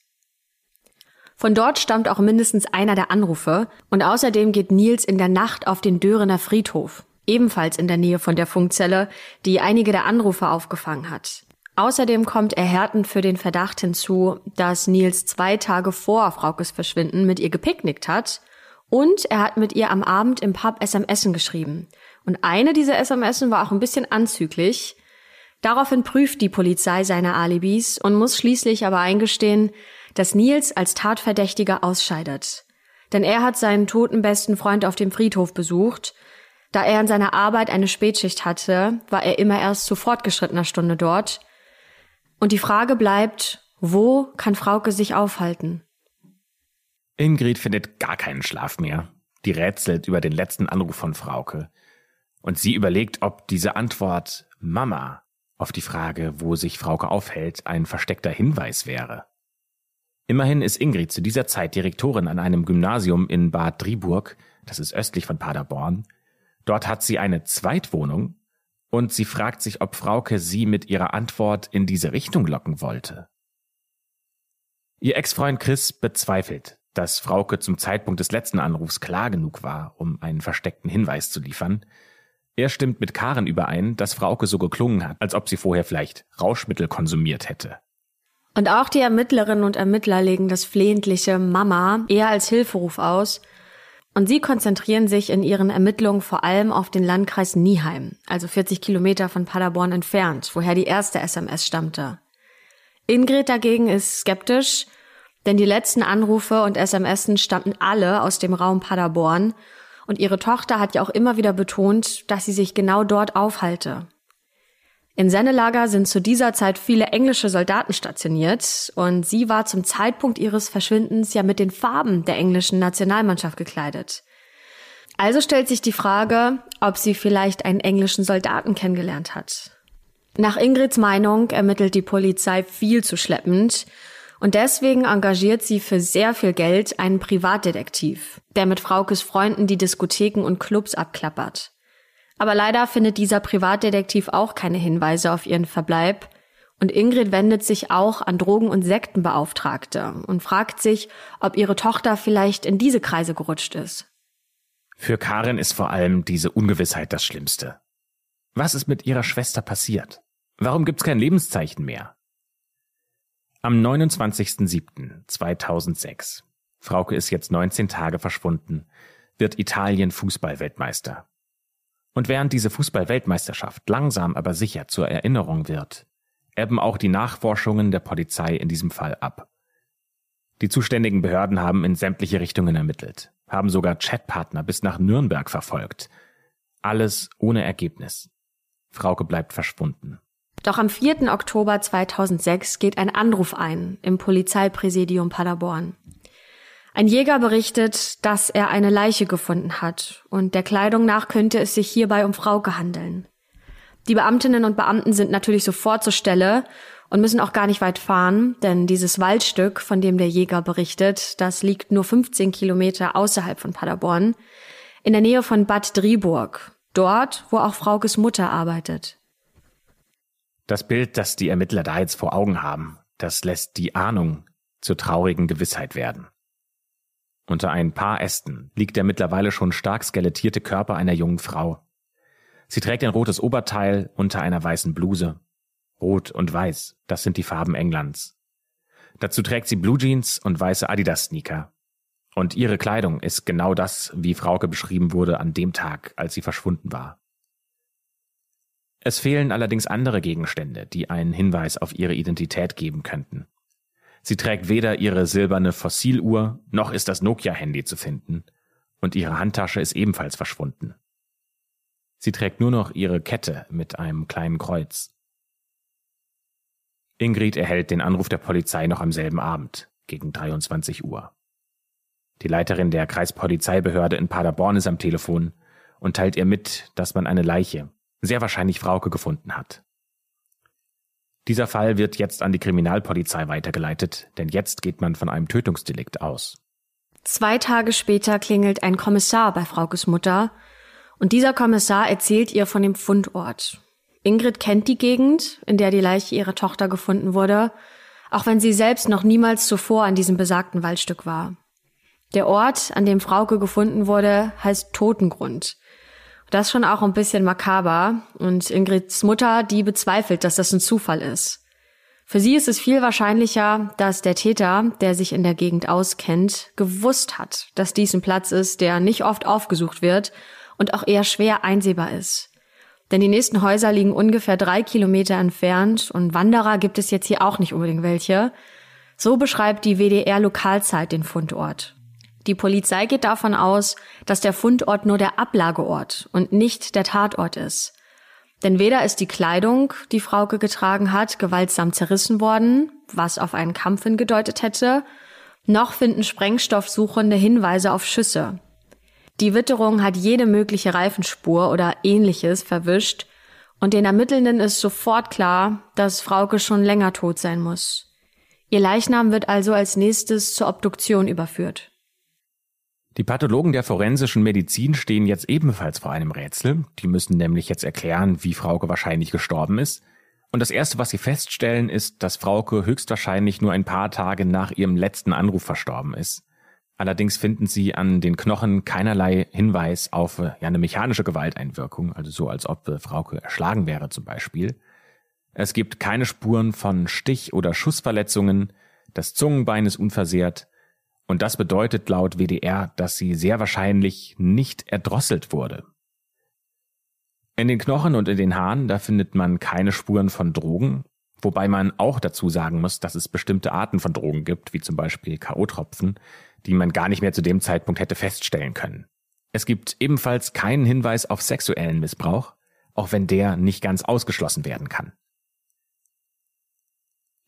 Von dort stammt auch mindestens einer der Anrufe und außerdem geht Nils in der Nacht auf den Dörener Friedhof, ebenfalls in der Nähe von der Funkzelle, die einige der Anrufe aufgefangen hat. Außerdem kommt erhärtend für den Verdacht hinzu, dass Nils zwei Tage vor Fraukes Verschwinden mit ihr gepicknickt hat und er hat mit ihr am Abend im Pub SMS geschrieben. Und eine dieser SMS war auch ein bisschen anzüglich. Daraufhin prüft die Polizei seine Alibis und muss schließlich aber eingestehen, dass Nils als Tatverdächtiger ausscheidet. Denn er hat seinen toten besten Freund auf dem Friedhof besucht. Da er in seiner Arbeit eine Spätschicht hatte, war er immer erst zu fortgeschrittener Stunde dort. Und die Frage bleibt, wo kann Frauke sich aufhalten? Ingrid findet gar keinen Schlaf mehr. Die rätselt über den letzten Anruf von Frauke. Und sie überlegt, ob diese Antwort Mama auf die Frage, wo sich Frauke aufhält, ein versteckter Hinweis wäre. Immerhin ist Ingrid zu dieser Zeit Direktorin an einem Gymnasium in Bad Driburg, das ist östlich von Paderborn, Dort hat sie eine Zweitwohnung und sie fragt sich, ob Frauke sie mit ihrer Antwort in diese Richtung locken wollte. Ihr Ex-Freund Chris bezweifelt, dass Frauke zum Zeitpunkt des letzten Anrufs klar genug war, um einen versteckten Hinweis zu liefern. Er stimmt mit Karen überein, dass Frauke so geklungen hat, als ob sie vorher vielleicht Rauschmittel konsumiert hätte. Und auch die Ermittlerinnen und Ermittler legen das flehentliche Mama eher als Hilferuf aus. Und sie konzentrieren sich in ihren Ermittlungen vor allem auf den Landkreis Nieheim, also 40 Kilometer von Paderborn entfernt, woher die erste SMS stammte. Ingrid dagegen ist skeptisch, denn die letzten Anrufe und SMSen stammten alle aus dem Raum Paderborn und ihre Tochter hat ja auch immer wieder betont, dass sie sich genau dort aufhalte. In Sennelager sind zu dieser Zeit viele englische Soldaten stationiert und sie war zum Zeitpunkt ihres Verschwindens ja mit den Farben der englischen Nationalmannschaft gekleidet. Also stellt sich die Frage, ob sie vielleicht einen englischen Soldaten kennengelernt hat. Nach Ingrids Meinung ermittelt die Polizei viel zu schleppend und deswegen engagiert sie für sehr viel Geld einen Privatdetektiv, der mit Fraukes Freunden die Diskotheken und Clubs abklappert. Aber leider findet dieser Privatdetektiv auch keine Hinweise auf ihren Verbleib. Und Ingrid wendet sich auch an Drogen- und Sektenbeauftragte und fragt sich, ob ihre Tochter vielleicht in diese Kreise gerutscht ist. Für Karin ist vor allem diese Ungewissheit das Schlimmste. Was ist mit ihrer Schwester passiert? Warum gibt's kein Lebenszeichen mehr? Am 29.07.2006, Frauke ist jetzt 19 Tage verschwunden, wird Italien Fußballweltmeister. Und während diese Fußball-Weltmeisterschaft langsam aber sicher zur Erinnerung wird, ebben auch die Nachforschungen der Polizei in diesem Fall ab. Die zuständigen Behörden haben in sämtliche Richtungen ermittelt, haben sogar Chatpartner bis nach Nürnberg verfolgt. Alles ohne Ergebnis. Frauke bleibt verschwunden. Doch am 4. Oktober 2006 geht ein Anruf ein im Polizeipräsidium Paderborn. Ein Jäger berichtet, dass er eine Leiche gefunden hat und der Kleidung nach könnte es sich hierbei um Frauke handeln. Die Beamtinnen und Beamten sind natürlich sofort zur Stelle und müssen auch gar nicht weit fahren, denn dieses Waldstück, von dem der Jäger berichtet, das liegt nur 15 Kilometer außerhalb von Paderborn, in der Nähe von Bad Driburg, dort, wo auch Fraukes Mutter arbeitet. Das Bild, das die Ermittler da jetzt vor Augen haben, das lässt die Ahnung zur traurigen Gewissheit werden. Unter ein paar Ästen liegt der mittlerweile schon stark skelettierte Körper einer jungen Frau. Sie trägt ein rotes Oberteil unter einer weißen Bluse. Rot und weiß, das sind die Farben Englands. Dazu trägt sie Blue Jeans und weiße Adidas-Sneaker. Und ihre Kleidung ist genau das, wie Frauke beschrieben wurde an dem Tag, als sie verschwunden war. Es fehlen allerdings andere Gegenstände, die einen Hinweis auf ihre Identität geben könnten. Sie trägt weder ihre silberne Fossiluhr, noch ist das Nokia-Handy zu finden, und ihre Handtasche ist ebenfalls verschwunden. Sie trägt nur noch ihre Kette mit einem kleinen Kreuz. Ingrid erhält den Anruf der Polizei noch am selben Abend, gegen 23 Uhr. Die Leiterin der Kreispolizeibehörde in Paderborn ist am Telefon und teilt ihr mit, dass man eine Leiche sehr wahrscheinlich Frauke gefunden hat. Dieser Fall wird jetzt an die Kriminalpolizei weitergeleitet, denn jetzt geht man von einem Tötungsdelikt aus. Zwei Tage später klingelt ein Kommissar bei Fraukes Mutter und dieser Kommissar erzählt ihr von dem Fundort. Ingrid kennt die Gegend, in der die Leiche ihrer Tochter gefunden wurde, auch wenn sie selbst noch niemals zuvor an diesem besagten Waldstück war. Der Ort, an dem Frauke gefunden wurde, heißt Totengrund. Das ist schon auch ein bisschen makaber. Und Ingrids Mutter, die bezweifelt, dass das ein Zufall ist. Für sie ist es viel wahrscheinlicher, dass der Täter, der sich in der Gegend auskennt, gewusst hat, dass dies ein Platz ist, der nicht oft aufgesucht wird und auch eher schwer einsehbar ist. Denn die nächsten Häuser liegen ungefähr drei Kilometer entfernt und Wanderer gibt es jetzt hier auch nicht unbedingt welche. So beschreibt die WDR Lokalzeit den Fundort. Die Polizei geht davon aus, dass der Fundort nur der Ablageort und nicht der Tatort ist. Denn weder ist die Kleidung, die Frauke getragen hat, gewaltsam zerrissen worden, was auf einen Kampf hingedeutet hätte, noch finden sprengstoffsuchende Hinweise auf Schüsse. Die Witterung hat jede mögliche Reifenspur oder ähnliches verwischt und den Ermittelnden ist sofort klar, dass Frauke schon länger tot sein muss. Ihr Leichnam wird also als nächstes zur Obduktion überführt. Die Pathologen der forensischen Medizin stehen jetzt ebenfalls vor einem Rätsel. Die müssen nämlich jetzt erklären, wie Frauke wahrscheinlich gestorben ist. Und das Erste, was sie feststellen, ist, dass Frauke höchstwahrscheinlich nur ein paar Tage nach ihrem letzten Anruf verstorben ist. Allerdings finden sie an den Knochen keinerlei Hinweis auf ja, eine mechanische Gewalteinwirkung, also so als ob Frauke erschlagen wäre zum Beispiel. Es gibt keine Spuren von Stich- oder Schussverletzungen, das Zungenbein ist unversehrt und das bedeutet laut WDR, dass sie sehr wahrscheinlich nicht erdrosselt wurde. In den Knochen und in den Haaren, da findet man keine Spuren von Drogen, wobei man auch dazu sagen muss, dass es bestimmte Arten von Drogen gibt, wie zum Beispiel K.O.-Tropfen, die man gar nicht mehr zu dem Zeitpunkt hätte feststellen können. Es gibt ebenfalls keinen Hinweis auf sexuellen Missbrauch, auch wenn der nicht ganz ausgeschlossen werden kann.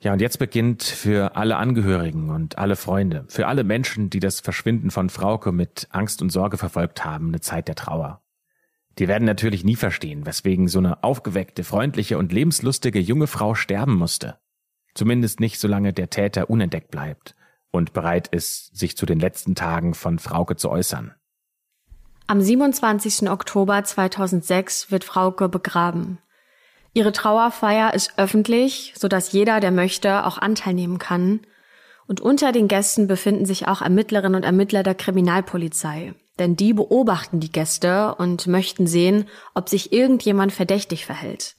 Ja, und jetzt beginnt für alle Angehörigen und alle Freunde, für alle Menschen, die das Verschwinden von Frauke mit Angst und Sorge verfolgt haben, eine Zeit der Trauer. Die werden natürlich nie verstehen, weswegen so eine aufgeweckte, freundliche und lebenslustige junge Frau sterben musste. Zumindest nicht, solange der Täter unentdeckt bleibt und bereit ist, sich zu den letzten Tagen von Frauke zu äußern. Am 27. Oktober 2006 wird Frauke begraben. Ihre Trauerfeier ist öffentlich, sodass jeder, der möchte, auch Anteil nehmen kann. Und unter den Gästen befinden sich auch Ermittlerinnen und Ermittler der Kriminalpolizei. Denn die beobachten die Gäste und möchten sehen, ob sich irgendjemand verdächtig verhält.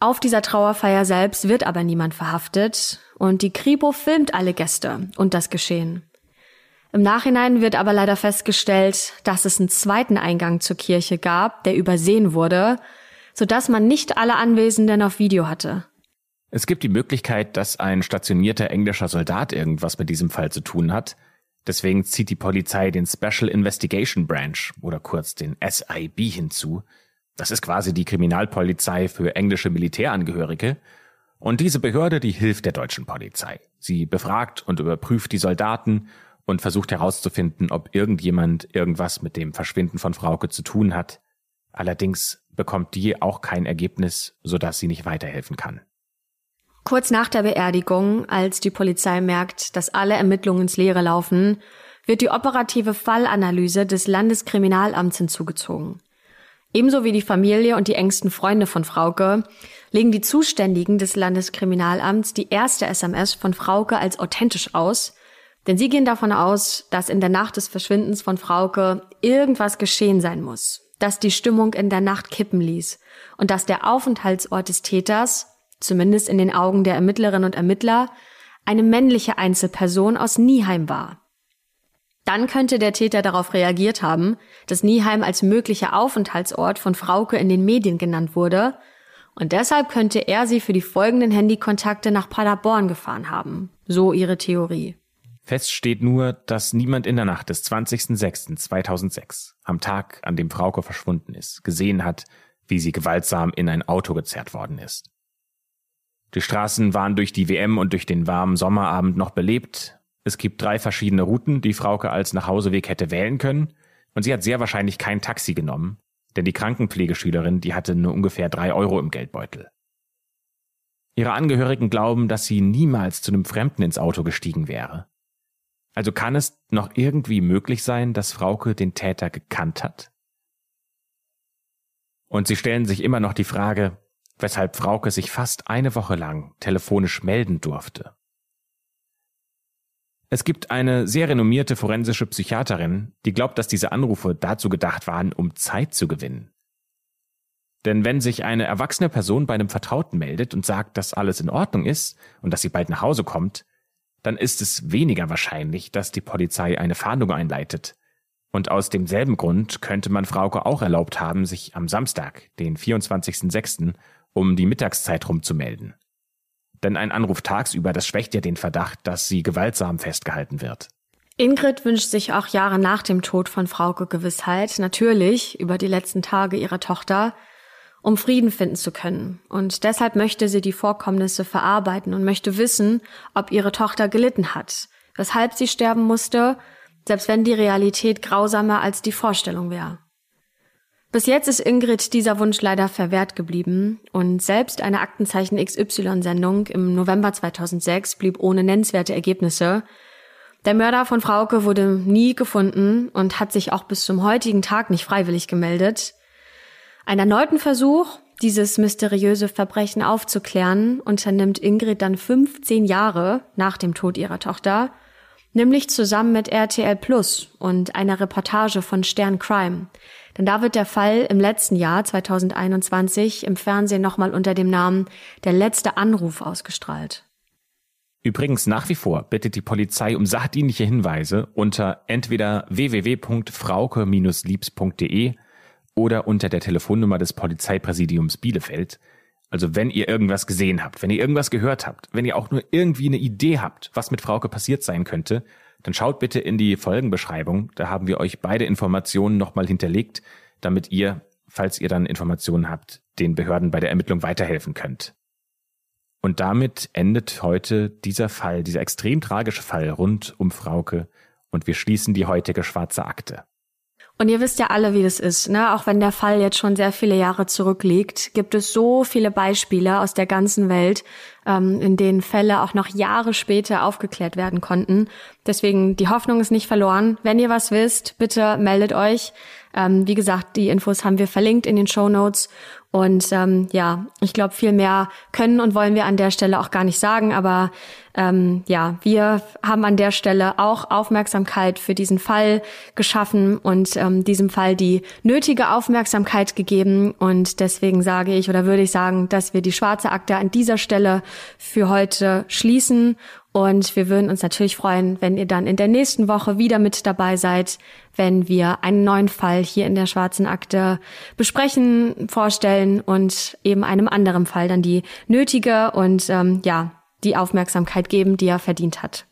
Auf dieser Trauerfeier selbst wird aber niemand verhaftet und die Kripo filmt alle Gäste und das Geschehen. Im Nachhinein wird aber leider festgestellt, dass es einen zweiten Eingang zur Kirche gab, der übersehen wurde sodass man nicht alle Anwesenden auf Video hatte. Es gibt die Möglichkeit, dass ein stationierter englischer Soldat irgendwas mit diesem Fall zu tun hat. Deswegen zieht die Polizei den Special Investigation Branch oder kurz den SIB hinzu. Das ist quasi die Kriminalpolizei für englische Militärangehörige. Und diese Behörde, die hilft der deutschen Polizei. Sie befragt und überprüft die Soldaten und versucht herauszufinden, ob irgendjemand irgendwas mit dem Verschwinden von Frauke zu tun hat. Allerdings bekommt die auch kein Ergebnis, sodass sie nicht weiterhelfen kann. Kurz nach der Beerdigung, als die Polizei merkt, dass alle Ermittlungen ins Leere laufen, wird die operative Fallanalyse des Landeskriminalamts hinzugezogen. Ebenso wie die Familie und die engsten Freunde von Frauke legen die Zuständigen des Landeskriminalamts die erste SMS von Frauke als authentisch aus, denn sie gehen davon aus, dass in der Nacht des Verschwindens von Frauke irgendwas geschehen sein muss das die Stimmung in der Nacht kippen ließ und dass der Aufenthaltsort des Täters, zumindest in den Augen der Ermittlerinnen und Ermittler, eine männliche Einzelperson aus Nieheim war. Dann könnte der Täter darauf reagiert haben, dass Nieheim als möglicher Aufenthaltsort von Frauke in den Medien genannt wurde, und deshalb könnte er sie für die folgenden Handykontakte nach Paderborn gefahren haben. So ihre Theorie. Fest steht nur, dass niemand in der Nacht des 20.06.2006, am Tag, an dem Frauke verschwunden ist, gesehen hat, wie sie gewaltsam in ein Auto gezerrt worden ist. Die Straßen waren durch die WM und durch den warmen Sommerabend noch belebt. Es gibt drei verschiedene Routen, die Frauke als Nachhauseweg hätte wählen können, und sie hat sehr wahrscheinlich kein Taxi genommen, denn die Krankenpflegeschülerin, die hatte nur ungefähr drei Euro im Geldbeutel. Ihre Angehörigen glauben, dass sie niemals zu einem Fremden ins Auto gestiegen wäre. Also kann es noch irgendwie möglich sein, dass Frauke den Täter gekannt hat? Und sie stellen sich immer noch die Frage, weshalb Frauke sich fast eine Woche lang telefonisch melden durfte. Es gibt eine sehr renommierte forensische Psychiaterin, die glaubt, dass diese Anrufe dazu gedacht waren, um Zeit zu gewinnen. Denn wenn sich eine erwachsene Person bei einem Vertrauten meldet und sagt, dass alles in Ordnung ist und dass sie bald nach Hause kommt, dann ist es weniger wahrscheinlich, dass die Polizei eine Fahndung einleitet. Und aus demselben Grund könnte man Frauke auch erlaubt haben, sich am Samstag, den 24.06., um die Mittagszeit rumzumelden. Denn ein Anruf tagsüber, das schwächt ja den Verdacht, dass sie gewaltsam festgehalten wird. Ingrid wünscht sich auch Jahre nach dem Tod von Frauke Gewissheit, natürlich über die letzten Tage ihrer Tochter, um Frieden finden zu können. Und deshalb möchte sie die Vorkommnisse verarbeiten und möchte wissen, ob ihre Tochter gelitten hat, weshalb sie sterben musste, selbst wenn die Realität grausamer als die Vorstellung wäre. Bis jetzt ist Ingrid dieser Wunsch leider verwehrt geblieben und selbst eine Aktenzeichen XY-Sendung im November 2006 blieb ohne nennenswerte Ergebnisse. Der Mörder von Frauke wurde nie gefunden und hat sich auch bis zum heutigen Tag nicht freiwillig gemeldet. Ein erneuten Versuch, dieses mysteriöse Verbrechen aufzuklären, unternimmt Ingrid dann 15 Jahre nach dem Tod ihrer Tochter, nämlich zusammen mit RTL Plus und einer Reportage von Stern Crime. Denn da wird der Fall im letzten Jahr 2021 im Fernsehen nochmal unter dem Namen Der letzte Anruf ausgestrahlt. Übrigens nach wie vor bittet die Polizei um sachdienliche Hinweise unter entweder www.frauke-liebs.de oder unter der Telefonnummer des Polizeipräsidiums Bielefeld. Also wenn ihr irgendwas gesehen habt, wenn ihr irgendwas gehört habt, wenn ihr auch nur irgendwie eine Idee habt, was mit Frauke passiert sein könnte, dann schaut bitte in die Folgenbeschreibung. Da haben wir euch beide Informationen nochmal hinterlegt, damit ihr, falls ihr dann Informationen habt, den Behörden bei der Ermittlung weiterhelfen könnt. Und damit endet heute dieser Fall, dieser extrem tragische Fall rund um Frauke und wir schließen die heutige schwarze Akte. Und ihr wisst ja alle, wie das ist, ne? Auch wenn der Fall jetzt schon sehr viele Jahre zurückliegt, gibt es so viele Beispiele aus der ganzen Welt, ähm, in denen Fälle auch noch Jahre später aufgeklärt werden konnten. Deswegen, die Hoffnung ist nicht verloren. Wenn ihr was wisst, bitte meldet euch. Ähm, wie gesagt, die Infos haben wir verlinkt in den Show Notes. Und ähm, ja, ich glaube, viel mehr können und wollen wir an der Stelle auch gar nicht sagen. Aber ähm, ja, wir haben an der Stelle auch Aufmerksamkeit für diesen Fall geschaffen und ähm, diesem Fall die nötige Aufmerksamkeit gegeben. Und deswegen sage ich oder würde ich sagen, dass wir die schwarze Akte an dieser Stelle für heute schließen und wir würden uns natürlich freuen, wenn ihr dann in der nächsten Woche wieder mit dabei seid, wenn wir einen neuen Fall hier in der Schwarzen Akte besprechen, vorstellen und eben einem anderen Fall dann die nötige und ähm, ja die Aufmerksamkeit geben, die er verdient hat.